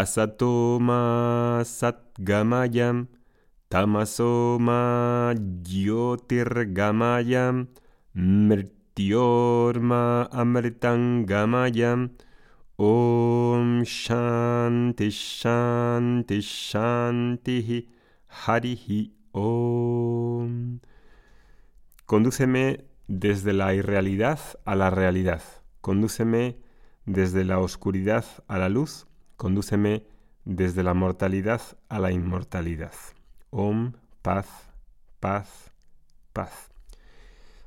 asatoma satgamayam tamasoma jyotirgamayam mrityorma amritangamayam om shanti shanti shanti harihi om Condúceme desde la irrealidad a la realidad. Condúceme desde la oscuridad a la luz. Condúceme desde la mortalidad a la inmortalidad. Om, paz, paz, paz.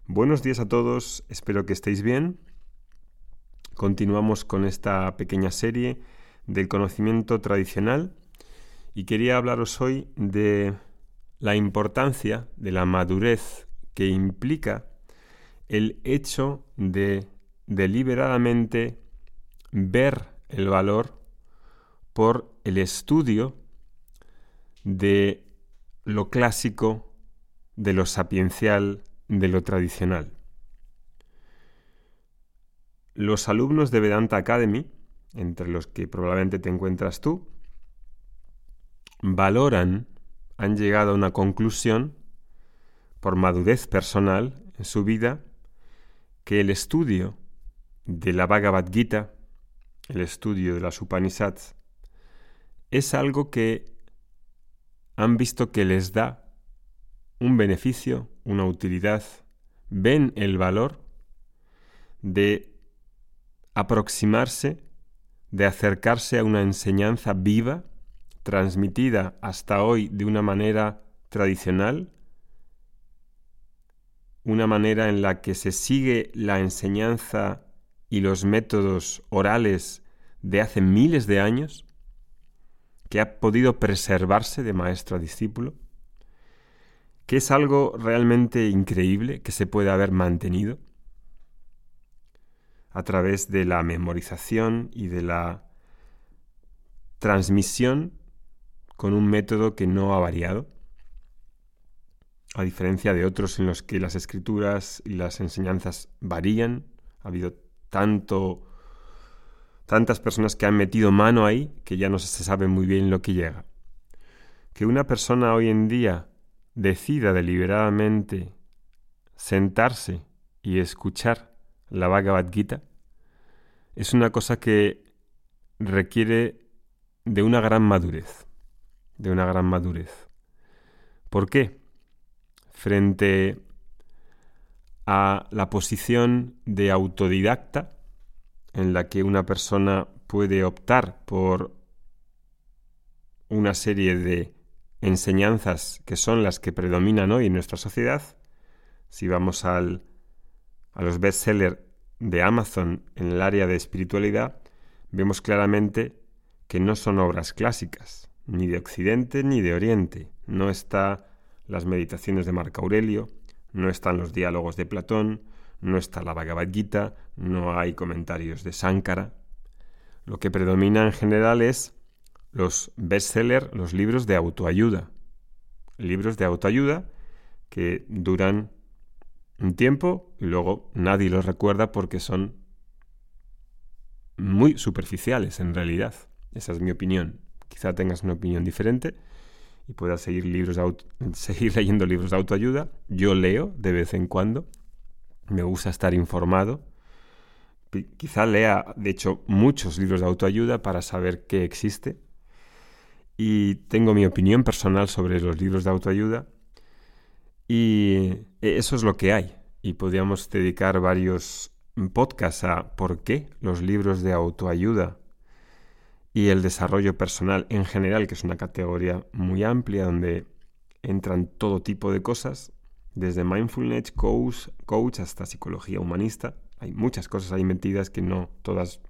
Buenos días a todos, espero que estéis bien. Continuamos con esta pequeña serie del conocimiento tradicional y quería hablaros hoy de la importancia de la madurez que implica el hecho de deliberadamente ver el valor por el estudio de lo clásico, de lo sapiencial, de lo tradicional. Los alumnos de Vedanta Academy, entre los que probablemente te encuentras tú, valoran, han llegado a una conclusión por madurez personal en su vida que el estudio de la Bhagavad Gita, el estudio de las Upanishads, es algo que han visto que les da un beneficio, una utilidad, ven el valor de aproximarse, de acercarse a una enseñanza viva, transmitida hasta hoy de una manera tradicional, una manera en la que se sigue la enseñanza y los métodos orales de hace miles de años, que ha podido preservarse de maestro a discípulo, que es algo realmente increíble que se puede haber mantenido a través de la memorización y de la transmisión con un método que no ha variado a diferencia de otros en los que las escrituras y las enseñanzas varían, ha habido tanto tantas personas que han metido mano ahí que ya no se sabe muy bien lo que llega. Que una persona hoy en día decida deliberadamente sentarse y escuchar la Bhagavad Gita es una cosa que requiere de una gran madurez, de una gran madurez. ¿Por qué? frente a la posición de autodidacta en la que una persona puede optar por una serie de enseñanzas que son las que predominan hoy en nuestra sociedad. Si vamos al, a los bestsellers de Amazon en el área de espiritualidad, vemos claramente que no son obras clásicas, ni de Occidente ni de Oriente. No está las meditaciones de Marco Aurelio, no están los diálogos de Platón, no está la Bhagavad no hay comentarios de Sánkara. Lo que predomina en general es los bestsellers, los libros de autoayuda. Libros de autoayuda que duran un tiempo y luego nadie los recuerda porque son muy superficiales en realidad. Esa es mi opinión. Quizá tengas una opinión diferente y pueda seguir, libros seguir leyendo libros de autoayuda. Yo leo de vez en cuando. Me gusta estar informado. Quizá lea, de hecho, muchos libros de autoayuda para saber qué existe. Y tengo mi opinión personal sobre los libros de autoayuda. Y eso es lo que hay. Y podríamos dedicar varios podcasts a por qué los libros de autoayuda y el desarrollo personal en general, que es una categoría muy amplia donde entran todo tipo de cosas, desde mindfulness, coach, coach hasta psicología humanista. Hay muchas cosas ahí metidas que no todas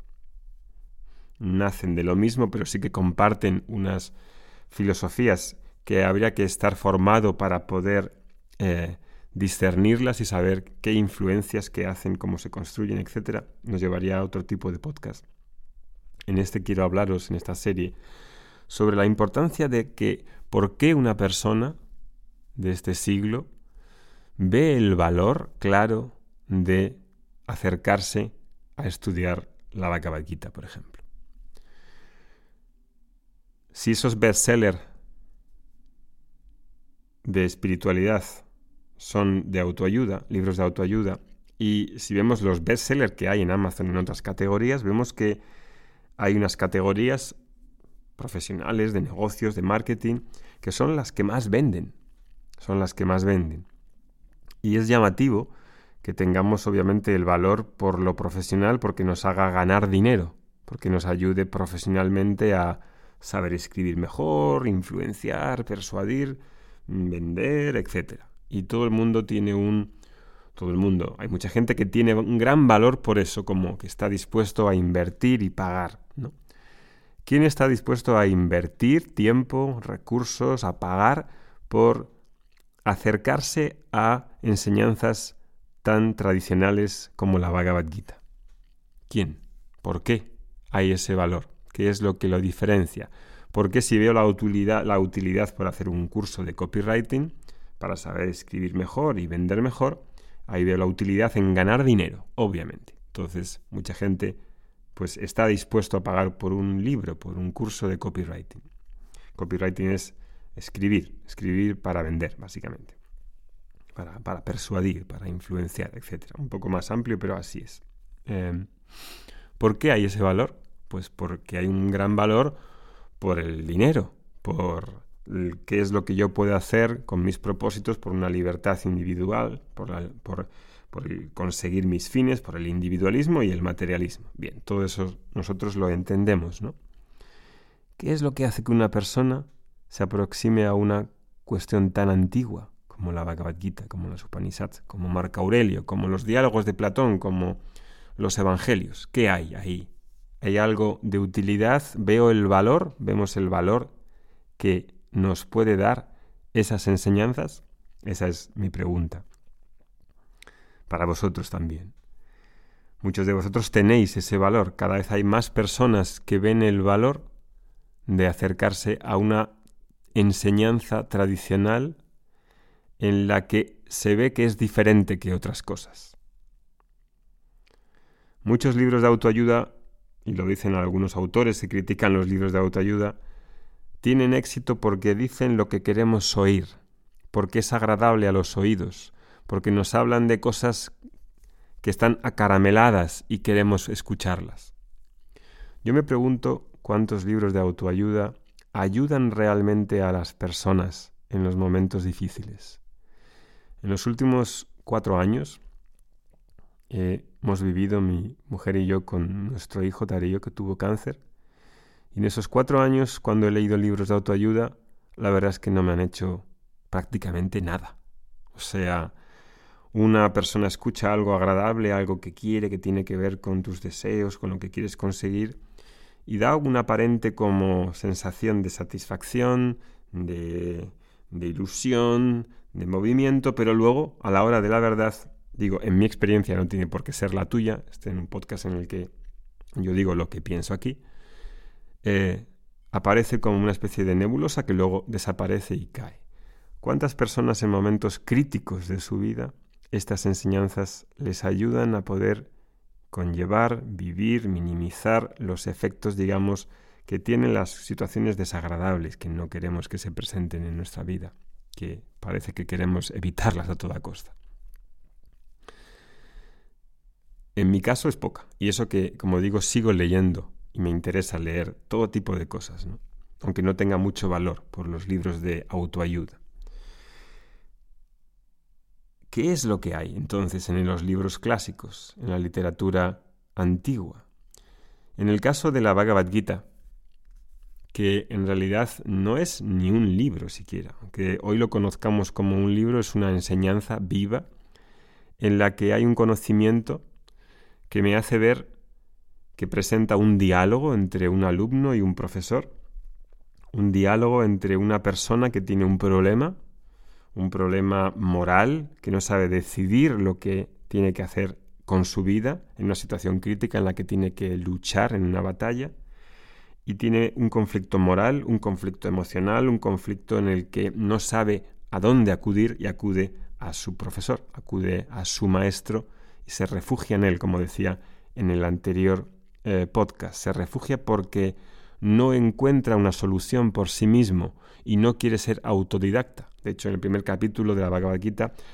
nacen de lo mismo, pero sí que comparten unas filosofías que habría que estar formado para poder eh, discernirlas y saber qué influencias que hacen, cómo se construyen, etc. Nos llevaría a otro tipo de podcast en este quiero hablaros en esta serie sobre la importancia de que por qué una persona de este siglo ve el valor claro de acercarse a estudiar la Bhagavad Gita, por ejemplo. si esos bestsellers de espiritualidad son de autoayuda, libros de autoayuda, y si vemos los bestsellers que hay en Amazon en otras categorías, vemos que hay unas categorías profesionales, de negocios, de marketing, que son las que más venden. Son las que más venden. Y es llamativo que tengamos obviamente el valor por lo profesional porque nos haga ganar dinero, porque nos ayude profesionalmente a saber escribir mejor, influenciar, persuadir, vender, etc. Y todo el mundo tiene un... Todo el mundo. Hay mucha gente que tiene un gran valor por eso, como que está dispuesto a invertir y pagar. ¿Quién está dispuesto a invertir tiempo, recursos, a pagar por acercarse a enseñanzas tan tradicionales como la Bhagavad Gita? ¿Quién? ¿Por qué hay ese valor? ¿Qué es lo que lo diferencia? Porque si veo la utilidad, la utilidad por hacer un curso de copywriting para saber escribir mejor y vender mejor, ahí veo la utilidad en ganar dinero, obviamente. Entonces, mucha gente pues está dispuesto a pagar por un libro, por un curso de copywriting. Copywriting es escribir, escribir para vender, básicamente. Para, para persuadir, para influenciar, etc. Un poco más amplio, pero así es. Em, ¿Por qué hay ese valor? Pues porque hay un gran valor por el dinero, por qué es lo que yo puedo hacer con mis propósitos, por una libertad individual, por, por, conseguir mis fines, por el individualismo y el materialismo. Bien, todo eso nosotros lo entendemos, ¿no? ¿Qué es lo que hace que una persona se aproxime a una cuestión tan antigua como la Bhagavad Gita, como los Upanishads, como Marco Aurelio, como los diálogos de Platón, como los evangelios? ¿Qué hay ahí? ¿Hay algo de utilidad? ¿Veo el valor? ¿Vemos el valor que nos puede dar esas enseñanzas? Esa es mi pregunta. Para vosotros también. Muchos de vosotros tenéis ese valor. Cada vez hay más personas que ven el valor de acercarse a una enseñanza tradicional en la que se ve que es diferente que otras cosas. Muchos libros de autoayuda, y lo dicen algunos autores que critican los libros de autoayuda, tienen éxito porque dicen lo que queremos oír, porque es agradable a los oídos, porque nos hablan de cosas que están acarameladas y queremos escucharlas. Yo me pregunto cuántos libros de autoayuda ayudan realmente a las personas en los momentos difíciles. En los últimos cuatro años eh, hemos vivido mi mujer y yo con nuestro hijo Darío que tuvo cáncer y en esos cuatro años, cuando he leído libros de autoayuda, la verdad es que no me han hecho prácticamente nada. O sea, una persona escucha algo agradable, algo que quiere, que tiene que ver con tus deseos, con lo que quieres conseguir, y da una aparente como sensación de satisfacción, de, ilusión, de movimiento, pero luego, a la hora de la verdad, digo, en mi experiencia no tiene por qué ser la tuya, este en un podcast en el que yo digo lo que pienso aquí, eh, aparece como una especie de nebulosa que luego desaparece y cae. ¿Cuántas personas en momentos críticos de su vida estas enseñanzas les ayudan a poder conllevar, vivir, minimizar los efectos, digamos, que tienen las situaciones desagradables que no queremos que se presenten en nuestra vida, que parece que queremos evitarlas a toda costa? En mi caso es poca, y eso que, como digo, sigo leyendo y me interesa leer todo tipo de cosas, aunque no tenga mucho valor por los libros de autoayuda. ¿Qué es lo que hay entonces en los libros clásicos, en la literatura antigua? En el caso de la Bhagavad Gita, que en realidad no es ni un libro siquiera, aunque hoy lo conozcamos como un libro, es una enseñanza viva en la que hay un conocimiento que me hace ver que presenta un diálogo entre un alumno y un profesor, un diálogo entre una persona que tiene un problema, un problema moral, que no sabe decidir lo que tiene que hacer con su vida en una situación crítica en la que tiene que luchar en una batalla, y tiene un conflicto moral, un conflicto emocional, un conflicto en el que no sabe a dónde acudir y acude a su profesor, acude a su maestro y se refugia en él, como decía en el anterior eh, podcast. Se refugia porque no encuentra una solución por sí mismo y no quiere ser autodidacta. De hecho, en el primer capítulo de la Bhagavad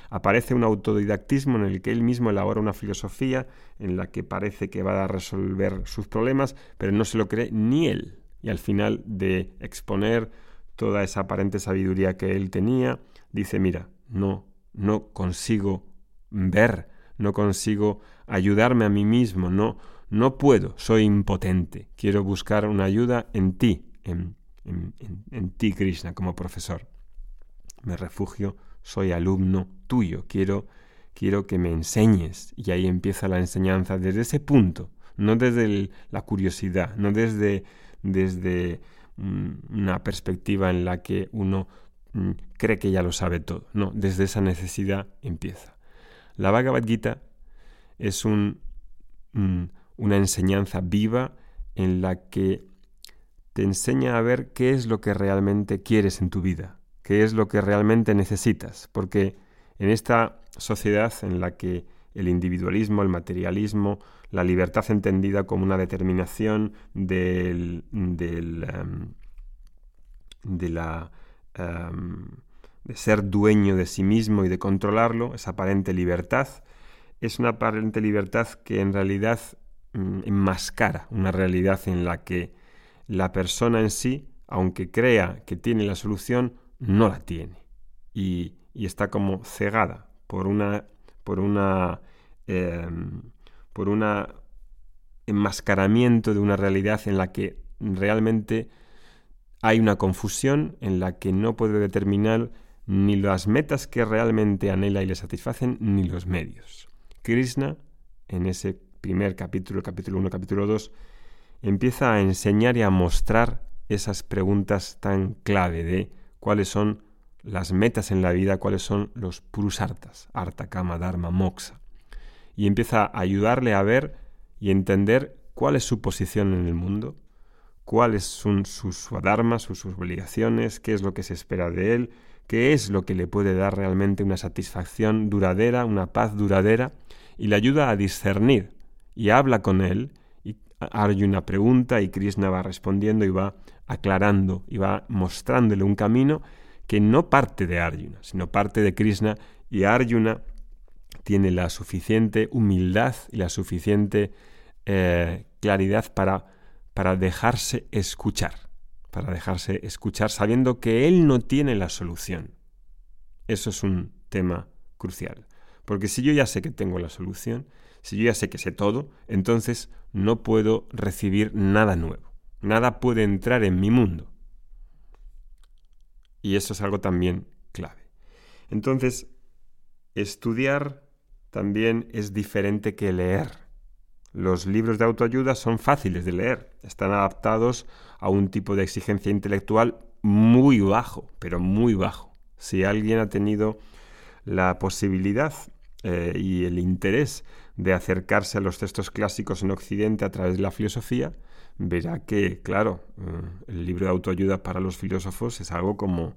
aparece un autodidactismo en el que él mismo elabora una filosofía en la que parece que va a resolver sus problemas, pero no se lo cree ni él. Y al final de exponer toda esa aparente sabiduría que él tenía, dice, mira, no, no consigo ver, no consigo ayudarme a mí mismo, no, no puedo, soy impotente, quiero buscar una ayuda en ti, en, ti, Krishna, como profesor. Me refugio, soy alumno tuyo, quiero, quiero que me enseñes. Y ahí empieza la enseñanza desde ese punto, no desde la curiosidad, no desde, desde mm, una perspectiva en la que uno mm, cree que ya lo sabe todo. No, desde esa necesidad empieza. La Bhagavad Gita es un, mm, una enseñanza viva en la que te enseña a ver qué es lo que realmente quieres en tu vida, qué es lo que realmente necesitas, porque en esta sociedad en la que el individualismo, el materialismo, la libertad entendida como una determinación del, em, de la em, de ser dueño de sí mismo y de controlarlo, esa aparente libertad, es una aparente libertad que en realidad enmascara una realidad en la que la persona en sí, aunque crea que tiene la solución, no la tiene. Y, está como cegada por una. por una. Em, por un enmascaramiento de una realidad en la que realmente hay una confusión en la que no puede determinar ni las metas que realmente anhela y le satisfacen, ni los medios. Krishna, en ese primer capítulo, capítulo 1, capítulo 2, empieza a enseñar y a mostrar esas preguntas tan clave de cuáles son las metas en la vida, cuáles son los purusartas, arta, kama, dharma, moksha. Y empieza a ayudarle a ver y entender cuál es su posición en el mundo, cuáles son sus swadharmas, sus, obligaciones, qué es lo que se espera de él, qué es lo que le puede dar realmente una satisfacción duradera, una paz duradera, y le ayuda a discernir y habla con él una pregunta y Krishna va respondiendo y va aclarando y va mostrándole un camino que no parte de Arjuna, sino parte de Krishna y Arjuna tiene la suficiente humildad y la suficiente eh, claridad para, para dejarse escuchar, para dejarse escuchar sabiendo que él no tiene la solución. Eso es un tema crucial. Porque si yo ya sé que tengo la solución, si yo ya sé que sé todo, entonces no puedo recibir nada nuevo. Nada puede entrar en mi mundo. Y eso es algo también clave. Entonces, estudiar también es diferente que leer. Los libros de autoayuda son fáciles de leer, están adaptados a un tipo de exigencia intelectual muy bajo, pero muy bajo. Si alguien ha tenido la posibilidad eh, y el interés de acercarse a los textos clásicos en Occidente a través de la filosofía, verá que, claro, eh, el libro de autoayuda para los filósofos es algo como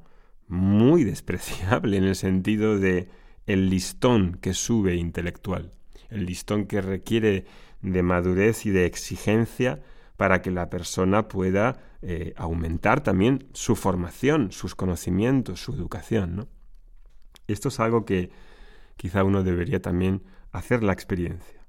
muy despreciable en el sentido de el listón que sube intelectual, el listón que requiere de madurez y de exigencia para que la persona pueda eh, aumentar también su formación, sus conocimientos, su educación. Esto es algo que quizá uno debería también hacer la experiencia.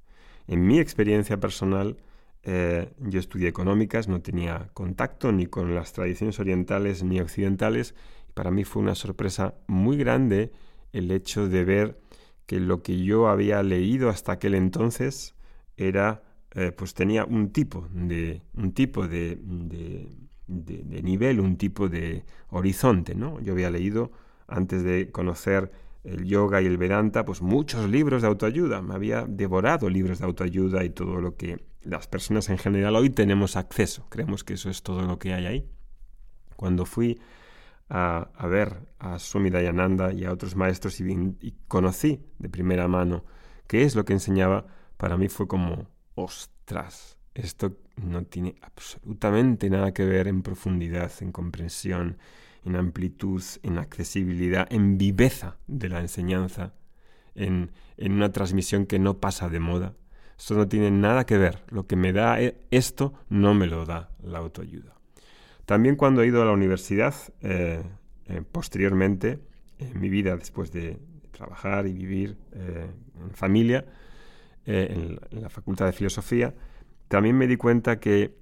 En mi experiencia personal, eh, yo estudié económicas, no tenía contacto ni con las tradiciones orientales ni occidentales, y para mí fue una sorpresa muy grande el hecho de ver que lo que yo había leído hasta aquel entonces era, eh, pues tenía un tipo de, un tipo de, de, de nivel, un tipo de horizonte, ¿no? Yo había leído antes de conocer el yoga y el Vedanta, pues muchos libros de autoayuda. Me había devorado libros de autoayuda y todo lo que las personas en general hoy tenemos acceso. Creemos que eso es todo lo que hay ahí. Cuando fui a, ver a Swami y a otros maestros y, conocí de primera mano qué es lo que enseñaba, para mí fue como, ostras, esto no tiene absolutamente nada que ver en profundidad, en comprensión, en amplitud, en accesibilidad, en viveza de la enseñanza, en, en una transmisión que no pasa de moda. Esto no tiene nada que ver. Lo que me da e, esto no me lo da la autoayuda. También cuando he ido a la universidad, eh, eh, posteriormente, en mi vida después de trabajar y vivir en familia, en, la Facultad de Filosofía, también me di cuenta que,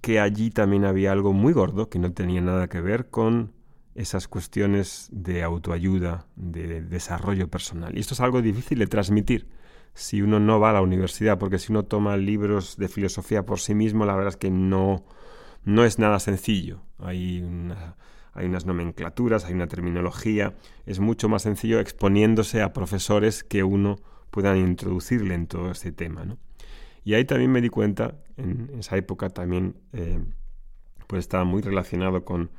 que allí también había algo muy gordo que no tenía nada que ver con esas cuestiones de autoayuda, de desarrollo personal. Y esto es algo difícil de transmitir si uno no va a la universidad, porque si uno toma libros de filosofía por sí mismo, la verdad es que no, no es nada sencillo. Hay, hay unas nomenclaturas, hay una terminología. Es mucho más sencillo exponiéndose a profesores que uno puedan introducirle en todo este tema. Y ahí también me di cuenta, en esa época también, eh, pues estaba muy relacionado con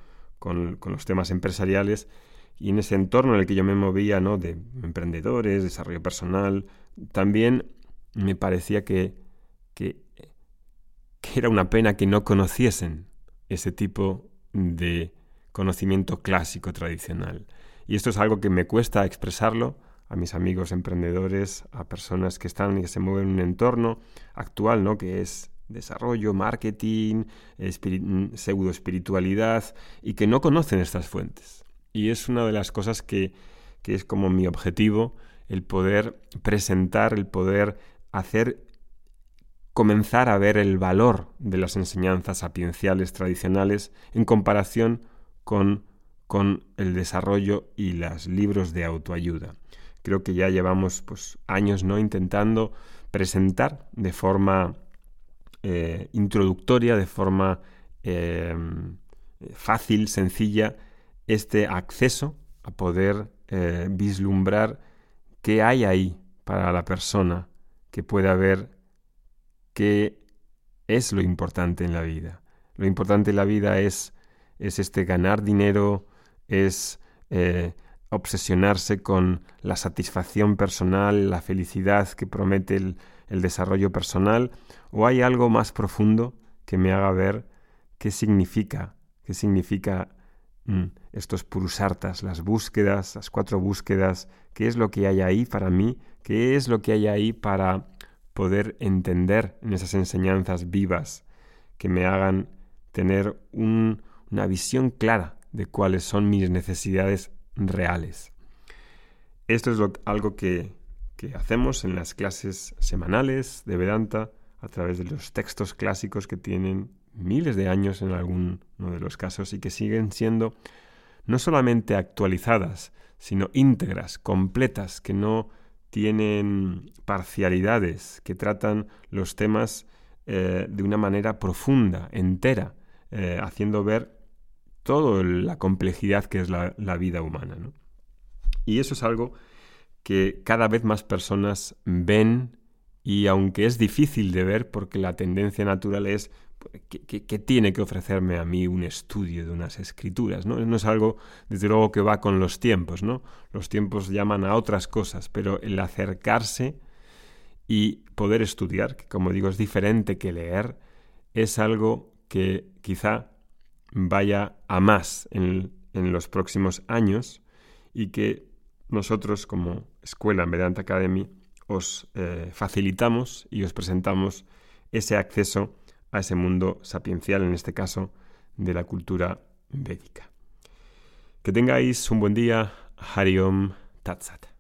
con, los temas empresariales y en ese entorno en el que yo me movía, ¿no? De emprendedores, desarrollo personal, también me parecía que, que, era una pena que no conociesen ese tipo de conocimiento clásico tradicional. Y esto es algo que me cuesta expresarlo a mis amigos emprendedores, a personas que están y que se mueven en un entorno actual, ¿no? Que es desarrollo, marketing, pseudo espiritualidad y que no conocen estas fuentes. Y es una de las cosas que, que es como mi objetivo, el poder presentar, el poder hacer comenzar a ver el valor de las enseñanzas sapienciales tradicionales en comparación con, con el desarrollo y los libros de autoayuda. Creo que ya llevamos pues, años ¿no? intentando presentar de forma eh, introductoria, de forma eh, fácil, sencilla, este acceso a poder eh, vislumbrar qué hay ahí para la persona que pueda ver qué es lo importante en la vida. Lo importante en la vida es, es este ganar dinero, es obsesionarse con la satisfacción personal, la felicidad que promete el, desarrollo personal o hay algo más profundo que me haga ver qué significa, qué significa mm, estos purusartas, las búsquedas, las cuatro búsquedas, qué es lo que hay ahí para mí, qué es lo que hay ahí para poder entender en esas enseñanzas vivas que me hagan tener una visión clara de cuáles son mis necesidades reales. Esto es algo que, hacemos en las clases semanales de Vedanta a través de los textos clásicos que tienen miles de años en alguno de los casos y que siguen siendo no solamente actualizadas, sino íntegras, completas, que no tienen parcialidades, que tratan los temas eh, de una manera profunda, entera, eh, haciendo ver toda la complejidad que es la, vida humana. ¿no? Y eso es algo que cada vez más personas ven y aunque es difícil de ver porque la tendencia natural es que, tiene que ofrecerme a mí un estudio de unas escrituras, ¿no? No es algo, desde luego, que va con los tiempos, ¿no? Los tiempos llaman a otras cosas, pero el acercarse y poder estudiar, que como digo es diferente que leer, es algo que quizá vaya a más en, en los próximos años y que nosotros como escuela en Academy os eh, facilitamos y os presentamos ese acceso a ese mundo sapiencial, en este caso de la cultura védica. Que tengáis un buen día. Hariom Tatsat.